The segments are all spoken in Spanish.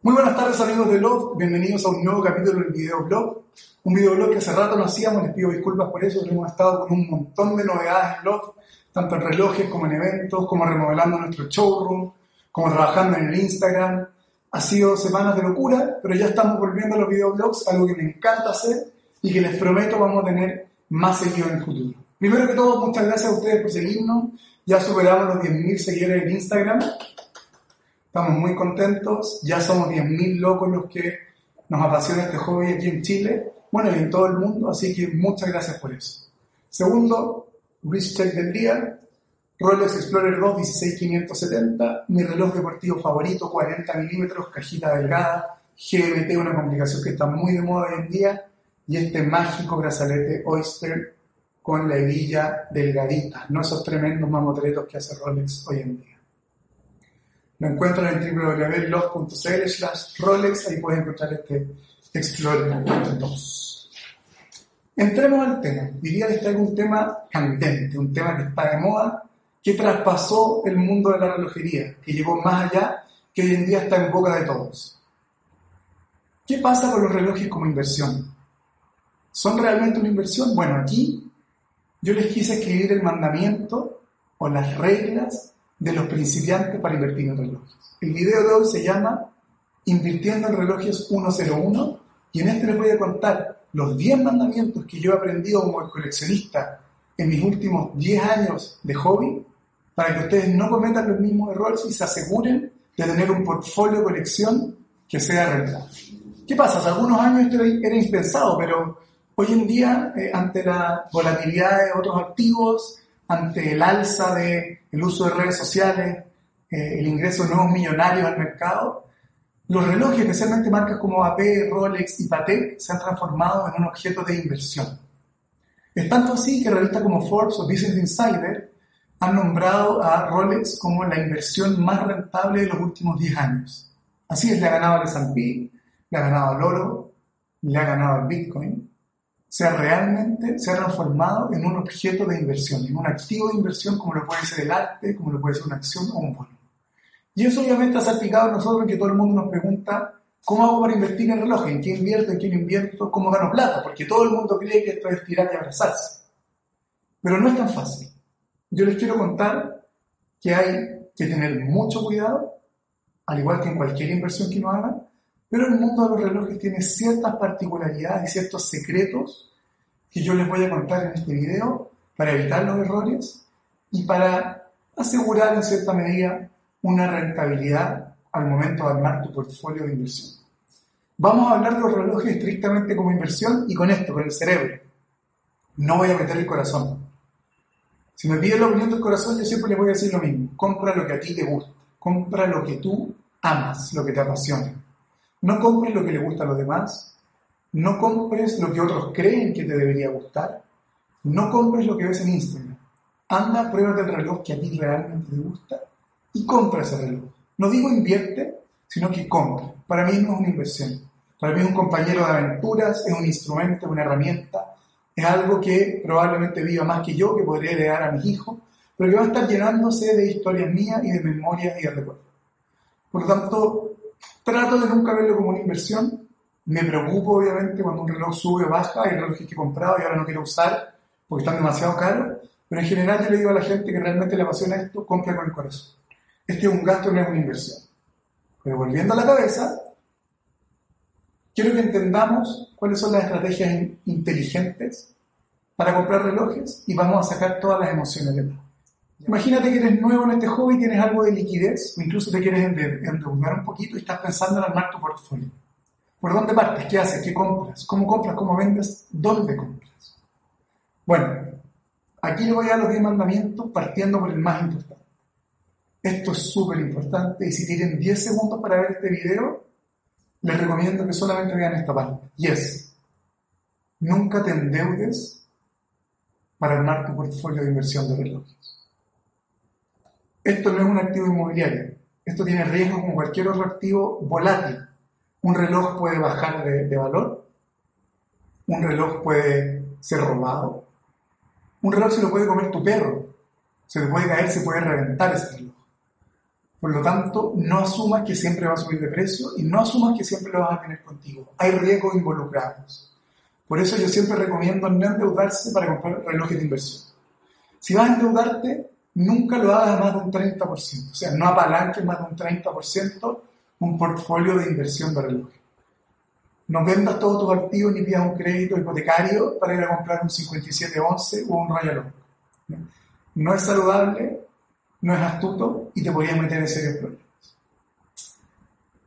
Muy buenas tardes amigos de Love, bienvenidos a un nuevo capítulo del videoblog. Un videoblog que hace rato no hacíamos, les pido disculpas por eso, hemos estado con un montón de novedades en Love, tanto en relojes como en eventos, como remodelando nuestro showroom, como trabajando en el Instagram. Ha sido semanas de locura, pero ya estamos volviendo a los videoblogs, algo que me encanta hacer y que les prometo vamos a tener más seguido en el futuro. Primero que todo, muchas gracias a ustedes por seguirnos. Ya superamos los 10.000 seguidores en Instagram. Estamos muy contentos, ya somos 10.000 locos los que nos apasiona este hobby aquí en Chile, bueno, y en todo el mundo, así que muchas gracias por eso. Segundo, wrist check del día, Rolex Explorer 2 16570, mi reloj deportivo favorito, 40 milímetros, cajita delgada, GMT, una complicación que está muy de moda hoy en día, y este mágico brazalete Oyster con la hebilla delgadita, no esos tremendos mamotretos que hace Rolex hoy en día. Lo encuentran en www.log.cl slash Rolex, ahí puedes encontrar este Explorer 2. Entremos al tema. Hoy día les traigo un tema candente, un tema que está de moda, que traspasó el mundo de la relojería, que llegó más allá, que hoy en día está en boca de todos. ¿Qué pasa con los relojes como inversión? ¿Son realmente una inversión? Bueno, aquí yo les quise escribir el mandamiento o las reglas de los principiantes para invertir en relojes. El video de hoy se llama Invirtiendo en relojes 101 y en este les voy a contar los 10 mandamientos que yo he aprendido como coleccionista en mis últimos 10 años de hobby para que ustedes no cometan los mismos errores y se aseguren de tener un portfolio de colección que sea rentable. ¿Qué pasa? Hace algunos años esto era impensado, pero hoy en día, eh, ante la volatilidad de otros activos, ante el alza del el uso de redes sociales, eh, el ingreso de nuevos millonarios al mercado, los relojes, especialmente marcas como AP, Rolex y Patek, se han transformado en un objeto de inversión. Es tanto así que revistas como Forbes o Business Insider han nombrado a Rolex como la inversión más rentable de los últimos 10 años. Así es, le ha ganado al S&P, le ha ganado al oro, le ha ganado al Bitcoin, se ha realmente se ha transformado en un objeto de inversión, en un activo de inversión como lo puede ser el arte, como lo puede ser una acción o un bono. Y eso obviamente ha salpicado a nosotros que todo el mundo nos pregunta, ¿cómo hago para invertir en relojes? ¿En qué invierto? ¿En quién invierto? ¿Cómo gano plata? Porque todo el mundo cree que esto es tirar y abrazarse. Pero no es tan fácil. Yo les quiero contar que hay que tener mucho cuidado, al igual que en cualquier inversión que uno haga, pero el mundo de los relojes tiene ciertas particularidades y ciertos secretos que yo les voy a contar en este video para evitar los errores y para asegurar en cierta medida una rentabilidad al momento de armar tu portfolio de inversión. Vamos a hablar de los relojes estrictamente como inversión y con esto, con el cerebro. No voy a meter el corazón. Si me piden la opinión del corazón, yo siempre les voy a decir lo mismo. Compra lo que a ti te gusta. Compra lo que tú amas, lo que te apasiona. No compres lo que le gusta a los demás. No compres lo que otros creen que te debería gustar. No compres lo que ves en Instagram. Anda, prueba el reloj que a ti realmente te gusta y compra ese reloj. No digo invierte, sino que compra. Para mí no es una inversión. Para mí es un compañero de aventuras, es un instrumento, una herramienta, es algo que probablemente viva más que yo, que podría heredar a mis hijos, pero que va a estar llenándose de historias mías y de memorias y de recuerdos. Por lo tanto, Trato de nunca verlo como una inversión. Me preocupo, obviamente, cuando un reloj sube o baja. Hay relojes que he comprado y ahora no quiero usar porque están demasiado caros. Pero en general yo le digo a la gente que realmente le apasiona esto, compre con el corazón. Este es un gasto, no es una inversión. Pero volviendo a la cabeza, quiero que entendamos cuáles son las estrategias inteligentes para comprar relojes y vamos a sacar todas las emociones de lado. Imagínate que eres nuevo en este hobby, tienes algo de liquidez, o incluso te quieres endeudar un poquito y estás pensando en armar tu portfolio. ¿Por dónde partes? ¿Qué haces? ¿Qué compras? ¿Cómo compras? ¿Cómo vendes? ¿Dónde compras? Bueno, aquí le voy a los 10 mandamientos partiendo por el más importante. Esto es súper importante y si tienen 10 segundos para ver este video, les recomiendo que solamente vean esta parte. Y es, nunca te endeudes para armar tu portfolio de inversión de relojes. Esto no es un activo inmobiliario. Esto tiene riesgo como cualquier otro activo volátil. Un reloj puede bajar de, valor. Un reloj puede ser robado. Un reloj se lo puede comer tu perro. Se le puede caer, se puede reventar ese reloj. Por lo tanto, no asumas que siempre va a subir de precio y no asumas que siempre lo vas a tener contigo. Hay riesgos involucrados. Por eso yo siempre recomiendo no endeudarse para comprar relojes de inversión. Si vas a endeudarte, nunca lo hagas más de un 30%. O sea, no apalanques más de un 30% un portfolio de inversión de relojes. No vendas todos tus activos ni pidas un crédito hipotecario para ir a comprar un 5711 o un Royal Oak. No es saludable, no es astuto y te podrías meter en serios problemas.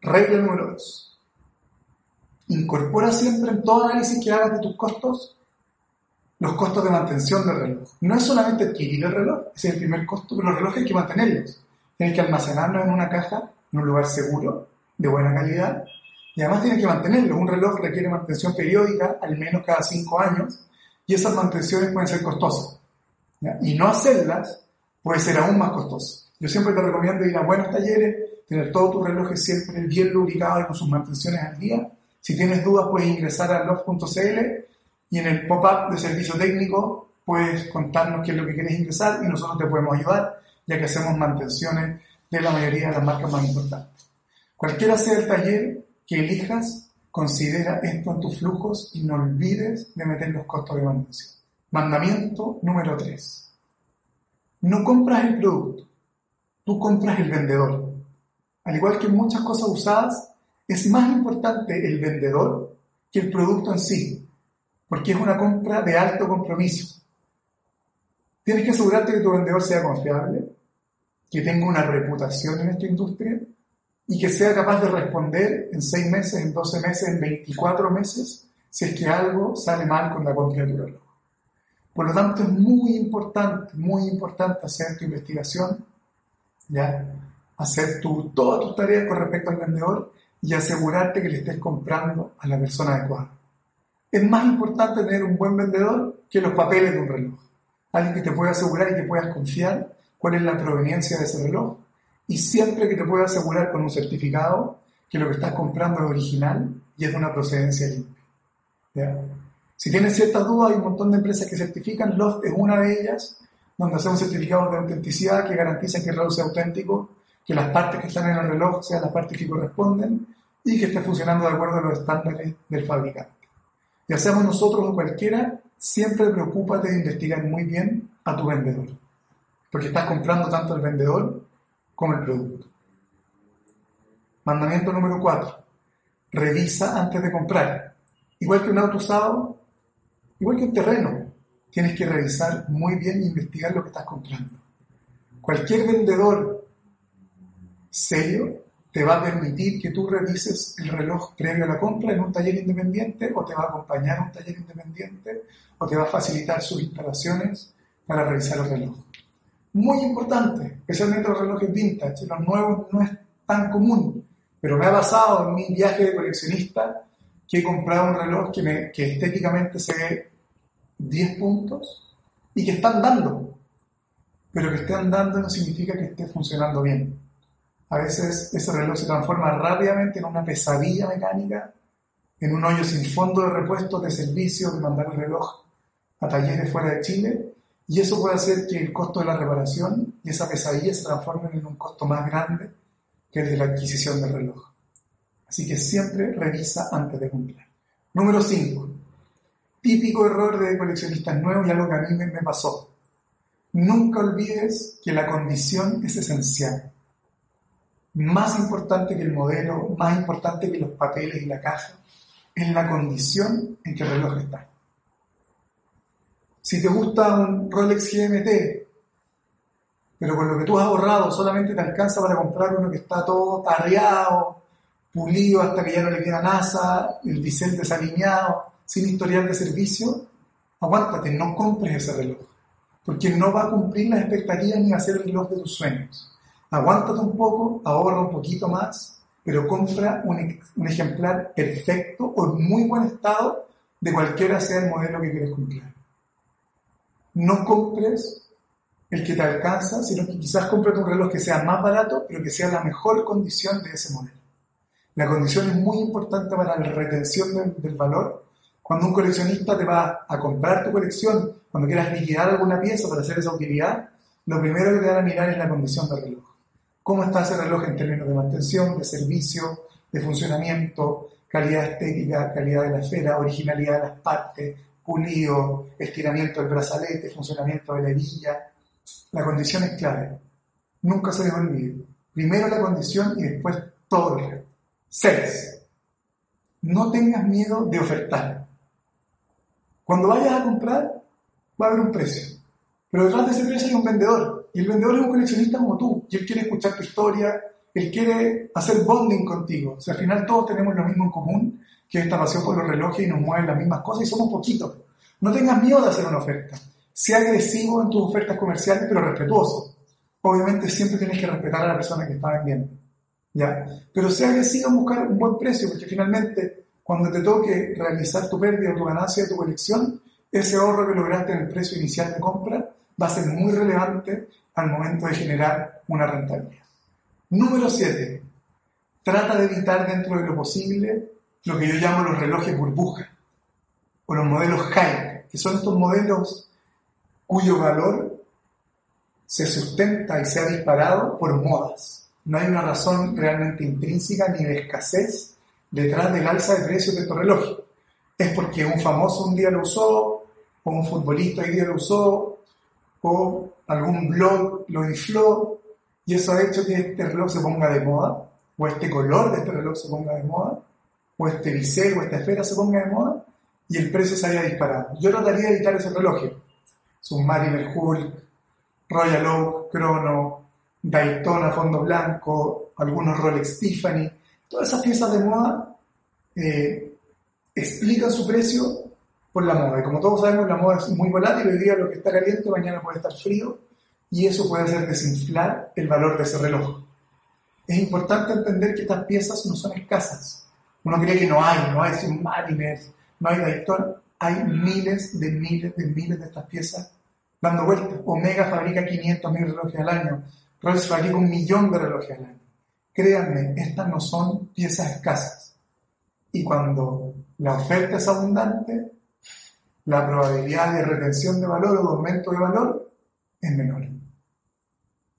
Regla número 2. Incorpora siempre en todo análisis que hagas de tus costos los costos de mantención del reloj. No es solamente adquirir el reloj, ese es el primer costo, pero los relojes hay que mantenerlos. Tienes que almacenarlos en una caja, en un lugar seguro, de buena calidad, y además tienes que mantenerlos. Un reloj requiere mantención periódica, al menos cada cinco años, y esas mantenciones pueden ser costosas. Y no hacerlas puede ser aún más costoso. Yo siempre te recomiendo ir a buenos talleres, tener todos tus relojes siempre bien lubricados y con sus mantenciones al día, si tienes dudas, puedes ingresar a love.cl y en el pop-up de servicio técnico puedes contarnos qué es lo que quieres ingresar y nosotros te podemos ayudar, ya que hacemos mantenciones de la mayoría de las marcas más importantes. Cualquiera sea el taller que elijas, considera esto en tus flujos y no olvides de meter los costos de mantención. Mandamiento número 3. No compras el producto, tú compras el vendedor. Al igual que en muchas cosas usadas, es más importante el vendedor que el producto en sí, porque es una compra de alto compromiso. Tienes que asegurarte que tu vendedor sea confiable, que tenga una reputación en esta industria y que sea capaz de responder en 6 meses, en 12 meses, en 24 meses, si es que algo sale mal con la compra de tu reloj. Por lo tanto, es muy importante, muy importante hacer tu investigación, ¿ya? hacer tu, todas tus tareas con respecto al vendedor y asegurarte que le estés comprando a la persona adecuada. Es más importante tener un buen vendedor que los papeles de un reloj. Alguien que te pueda asegurar y que puedas confiar cuál es la proveniencia de ese reloj y siempre que te pueda asegurar con un certificado que lo que estás comprando es original y es de una procedencia limpia. Si tienes ciertas dudas, hay un montón de empresas que certifican, Loft es una de ellas, donde hacemos certificados de autenticidad que garantizan que el reloj sea auténtico que las partes que están en el reloj sean las partes que corresponden y que esté funcionando de acuerdo a los estándares del fabricante. Ya seamos nosotros o cualquiera, siempre preocúpate de investigar muy bien a tu vendedor, porque estás comprando tanto el vendedor como el producto. Mandamiento número 4. Revisa antes de comprar. Igual que un auto usado, igual que un terreno, tienes que revisar muy bien e investigar lo que estás comprando. Cualquier vendedor serio te va a permitir que tú revises el reloj previo a la compra en un taller independiente o te va a acompañar a un taller independiente o te va a facilitar sus instalaciones para revisar el reloj. Muy importante, especialmente los relojes vintage, los nuevos no es tan común, pero me ha pasado en mi viaje de coleccionista que he comprado un reloj que, me, que estéticamente se ve 10 puntos y que están dando, pero que estén dando no significa que esté funcionando bien. A veces ese reloj se transforma rápidamente en una pesadilla mecánica, en un hoyo sin fondo de repuesto, de servicio, de mandar el reloj a talleres fuera de Chile, y eso puede hacer que el costo de la reparación y esa pesadilla se transformen en un costo más grande que el de la adquisición del reloj. Así que siempre revisa antes de comprar. Número 5. Típico error de coleccionistas nuevos y algo que a mí me pasó. Nunca olvides que la condición es esencial más importante que el modelo, más importante que los papeles y la caja, es la condición en que el reloj está. Si te gusta un Rolex GMT pero con lo que tú has ahorrado solamente te alcanza para comprar uno que está todo tarreado, pulido hasta que ya no le queda nada, el bisel desalineado, sin historial de servicio, aguántate, no compres ese reloj, porque no va a cumplir las expectativas ni va a ser el reloj de tus sueños. Aguántate un poco, ahorra un poquito más, pero compra un, ejemplar perfecto o en muy buen estado de cualquiera sea el modelo que quieres comprar. No compres el que te alcanza, sino que quizás compres un reloj que sea más barato, pero que sea la mejor condición de ese modelo. La condición es muy importante para la retención del, valor. Cuando un coleccionista te va a comprar tu colección, cuando quieras liquidar alguna pieza para hacer esa utilidad, lo primero que te van a mirar es la condición del reloj. ¿Cómo está ese reloj en términos de mantención, de servicio, de funcionamiento, calidad estética, calidad de la esfera, originalidad de las partes, pulido, estiramiento del brazalete, funcionamiento de la hebilla? La condición es clave. Nunca se les olvide. Primero la condición y después todo el resto. 6. No tengas miedo de ofertar. Cuando vayas a comprar, va a haber un precio. Pero detrás de ese precio hay un vendedor. Y el vendedor es un coleccionista como tú. Y él quiere escuchar tu historia, él quiere hacer bonding contigo. O sea, al final todos tenemos lo mismo en común, que esta pasión por los relojes y nos mueven las mismas cosas y somos poquitos. No tengas miedo de hacer una oferta. Sea agresivo en tus ofertas comerciales, pero respetuoso. Obviamente siempre tienes que respetar a la persona que está vendiendo. ¿ya? Pero sea agresivo en buscar un buen precio, porque finalmente cuando te toque realizar tu pérdida o tu ganancia de tu colección, ese ahorro que lograste en el precio inicial de compra va a ser muy relevante al momento de generar una rentabilidad. Número 7. Trata de evitar dentro de lo posible lo que yo llamo los relojes burbuja o los modelos hype, que son estos modelos cuyo valor se sustenta y se ha disparado por modas. No hay una razón realmente intrínseca ni de escasez detrás del alza de precios de estos relojes. Es porque un famoso un día lo usó, o un futbolista hoy día lo usó, o algún blog lo infló, y eso ha hecho que este reloj se ponga de moda, o este color de este reloj se ponga de moda, o este bisel o esta esfera se ponga de moda, y el precio se haya disparado. Yo trataría de evitar ese reloj. Submariner Hulk, Royal Oak, Chrono, Daytona fondo blanco, algunos Rolex Tiffany, todas esas piezas de moda eh, explican su precio por la moda. Y como todos sabemos, la moda es muy volátil, hoy día lo que está caliente, mañana puede estar frío, y eso puede hacer desinflar el valor de ese reloj. Es importante entender que estas piezas no son escasas. Uno cree que no hay, no hay Submariners, no hay Daytona. Hay miles de miles de miles de estas piezas dando vueltas. Omega fabrica 500 mil relojes al año. Rolls fabrica un millón de relojes al año. Créanme, estas no son piezas escasas. Y cuando la oferta es abundante, la probabilidad de retención de valor o de aumento de valor es menor.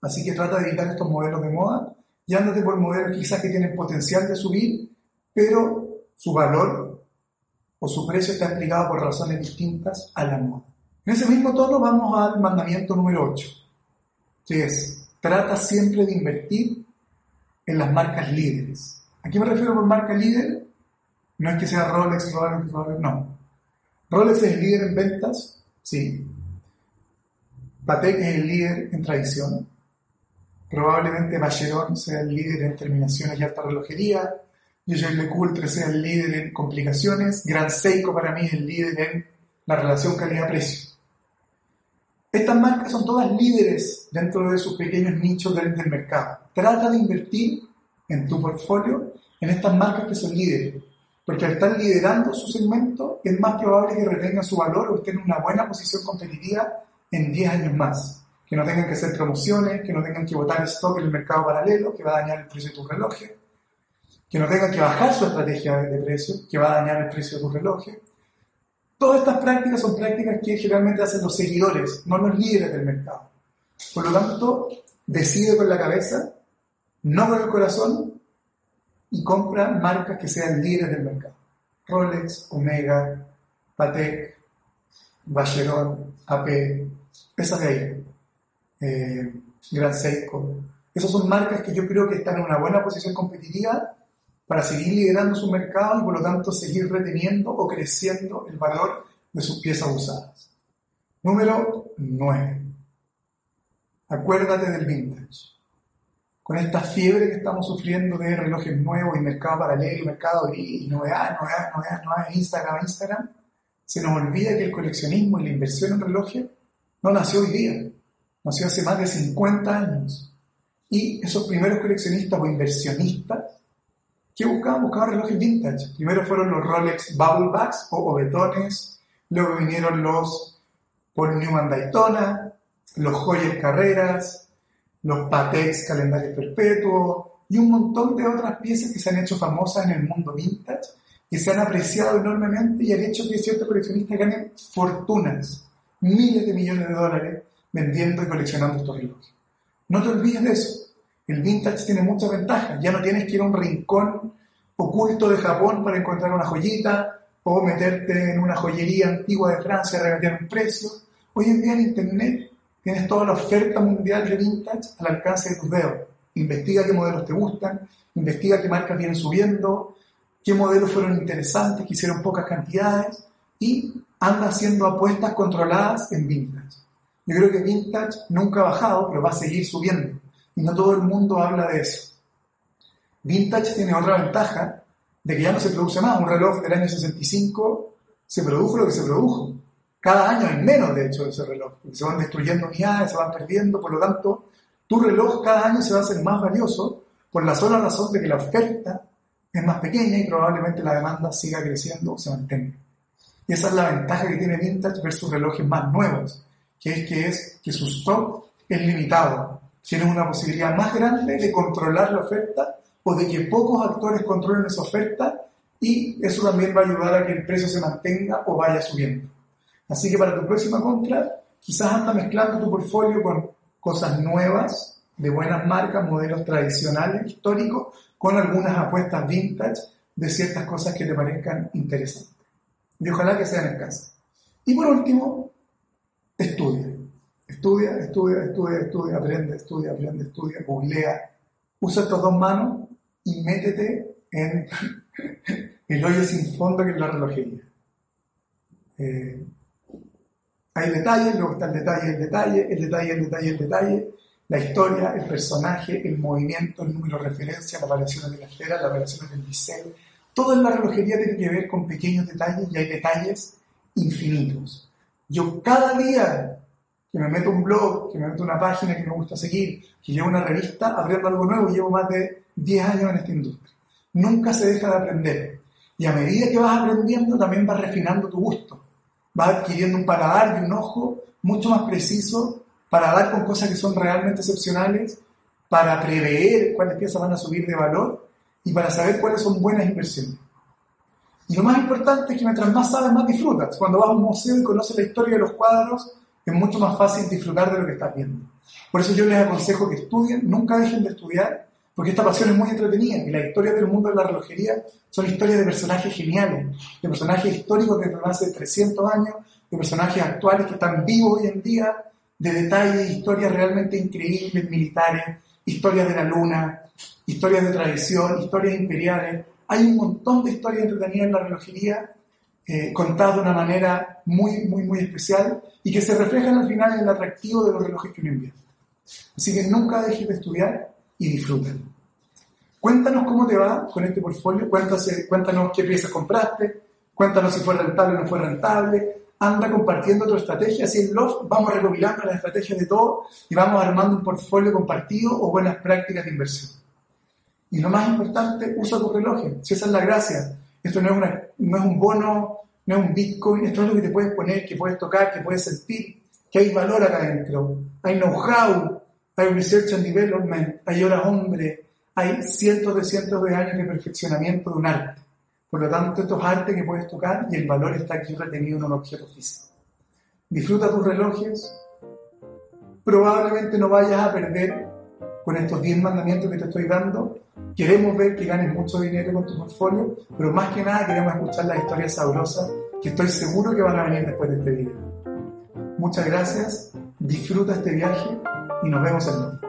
Así que trata de evitar estos modelos de moda y ándate por modelos quizás que tienen potencial de subir, pero su valor o su precio está explicado por razones distintas a la moda. En ese mismo tono vamos al mandamiento número 8, que es trata siempre de invertir en las marcas líderes. ¿A qué me refiero por marca líder? No es que sea Rolex, Rolex, Rolex, no. Rolex es el líder en ventas, sí. Patek es el líder en tradición. Probablemente Vacheron sea el líder en terminaciones y alta relojería. Jaeger LeCoultre sea el líder en complicaciones. Gran Seiko para mí es el líder en la relación calidad-precio. Estas marcas son todas líderes dentro de sus pequeños nichos del, mercado. Trata de invertir en tu portfolio en estas marcas que son líderes, porque al estar liderando su segmento es más probable que retengan su valor o estén en una buena posición competitiva en 10 años más. Que no tengan que hacer promociones, que no tengan que botar stock en el mercado paralelo, que va a dañar el precio de tu reloj, que no tengan que bajar su estrategia de precio, que va a dañar el precio de tu reloj, Todas estas prácticas son prácticas que generalmente hacen los seguidores, no los líderes del mercado. Por lo tanto, decide con la cabeza, no con el corazón, y compra marcas que sean líderes del mercado. Rolex, Omega, Patek, Vacheron, AP, esas de ahí. Eh, Gran Seiko. Esas son marcas que yo creo que están en una buena posición competitiva para seguir liderando su mercado y por lo tanto seguir reteniendo o creciendo el valor de sus piezas usadas. Número 9. acuérdate del vintage. Con esta fiebre que estamos sufriendo de relojes nuevos y mercado paralelo, mercado y novedades, novedades, novedades, novedades, Instagram, Instagram, se nos olvida que el coleccionismo y la inversión en relojes no nació hoy día, nació hace más de 50 años. Y esos primeros coleccionistas o inversionistas, ¿qué buscaban? Buscaban relojes vintage. Primero fueron los Rolex Bubble Bags o obetones, luego vinieron los Paul Newman Daytona, los Joyers Carreras, los Patex Calendarios Perpetuos y un montón de otras piezas que se han hecho famosas en el mundo vintage que se han apreciado enormemente y han hecho que ciertos coleccionistas ganen fortunas, miles de millones de dólares vendiendo y coleccionando estos relojes. No te olvides de eso. El vintage tiene muchas ventajas. Ya no tienes que ir a un rincón oculto de Japón para encontrar una joyita o meterte en una joyería antigua de Francia a regatear un precio. Hoy en día en Internet tienes toda la oferta mundial de vintage al alcance de tus dedos. Investiga qué modelos te gustan, investiga qué marcas vienen subiendo, qué modelos fueron interesantes, que hicieron pocas cantidades y anda haciendo apuestas controladas en vintage. Yo creo que vintage nunca ha bajado, pero va a seguir subiendo. Y no todo el mundo habla de eso. Vintage tiene otra ventaja de que ya no se produce más. Un reloj del año 65 se produjo lo que se produjo. Cada año hay menos, de hecho, de ese reloj. Se van destruyendo unidades, se van perdiendo. Por lo tanto, tu reloj cada año se va a hacer más valioso por la sola razón de que la oferta es más pequeña y probablemente la demanda siga creciendo o se mantenga. Y esa es la ventaja que tiene Vintage versus relojes más nuevos, que es que, es que su stock es limitado. Tienes una posibilidad más grande de controlar la oferta o de que pocos actores controlen esa oferta y eso también va a ayudar a que el precio se mantenga o vaya subiendo. Así que para tu próxima compra, quizás anda mezclando tu portfolio con cosas nuevas, de buenas marcas, modelos tradicionales, históricos, con algunas apuestas vintage de ciertas cosas que te parezcan interesantes. Y ojalá que sean casa. Y por último, estudia. Estudia, estudia, estudia, estudia, aprende, estudia, aprende, estudia, googlea. Usa estas dos manos y métete en el hoyo sin fondo que es la relojería. Eh, hay detalles, luego está el detalle, el detalle, el detalle, el detalle, el detalle, la historia, el personaje, el movimiento, el número de referencia, las variaciones de la esfera, las variaciones del diseño. Todo en la relojería tiene que ver con pequeños detalles y hay detalles infinitos. Yo cada día que me meto un blog, que me meto una página que me gusta seguir, que llevo una revista, aprendo algo nuevo. Llevo más de 10 años en esta industria. Nunca se deja de aprender. Y a medida que vas aprendiendo, también vas refinando tu gusto. Vas adquiriendo un paladar y un ojo mucho más preciso para dar con cosas que son realmente excepcionales, para prever cuáles piezas van a subir de valor y para saber cuáles son buenas inversiones. Y lo más importante es que mientras más sabes, más disfrutas. Cuando vas a un museo y conoces la historia de los cuadros, es mucho más fácil disfrutar de lo que estás viendo. Por eso yo les aconsejo que estudien, nunca dejen de estudiar, porque esta pasión es muy entretenida y las historias del mundo de la relojería son historias de personajes geniales, de personajes históricos de hace 300 años, de personajes actuales que están vivos hoy en día de detalles, historias realmente increíbles, militares, historias de la luna, historias de tradición, historias imperiales. Hay un montón de historias entretenidas en la relojería, eh, contadas de una manera muy, muy, muy especial y que se reflejan al final en el atractivo de los relojes que uno invierte. Así que nunca dejes de estudiar y disfruta. Cuéntanos cómo te va con este portfolio, cuéntanos, cuéntanos qué piezas compraste, cuéntanos si fue rentable o no fue rentable, anda compartiendo tu estrategia, así en Love vamos recopilando las estrategias de todo y vamos armando un portfolio compartido o buenas prácticas de inversión. Y lo más importante, usa tu reloj, si esa es la gracia. Esto no es, una, no es un bono, no es un Bitcoin, esto es lo que te puedes poner, que puedes tocar, que puedes sentir, que hay valor acá adentro. Hay know-how, hay research and development, hay horas hombre, hay cientos de cientos de años de perfeccionamiento de un arte. Por lo tanto, esto es arte que puedes tocar y el valor está aquí retenido en un objeto físico. Disfruta tus relojes. Probablemente no vayas a perder con estos 10 mandamientos que te estoy dando. Queremos ver que ganes mucho dinero con tu portfolio, pero más que nada queremos escuchar las historias sabrosas que estoy seguro que van a venir después de este video. Muchas gracias, disfruta este viaje y nos vemos el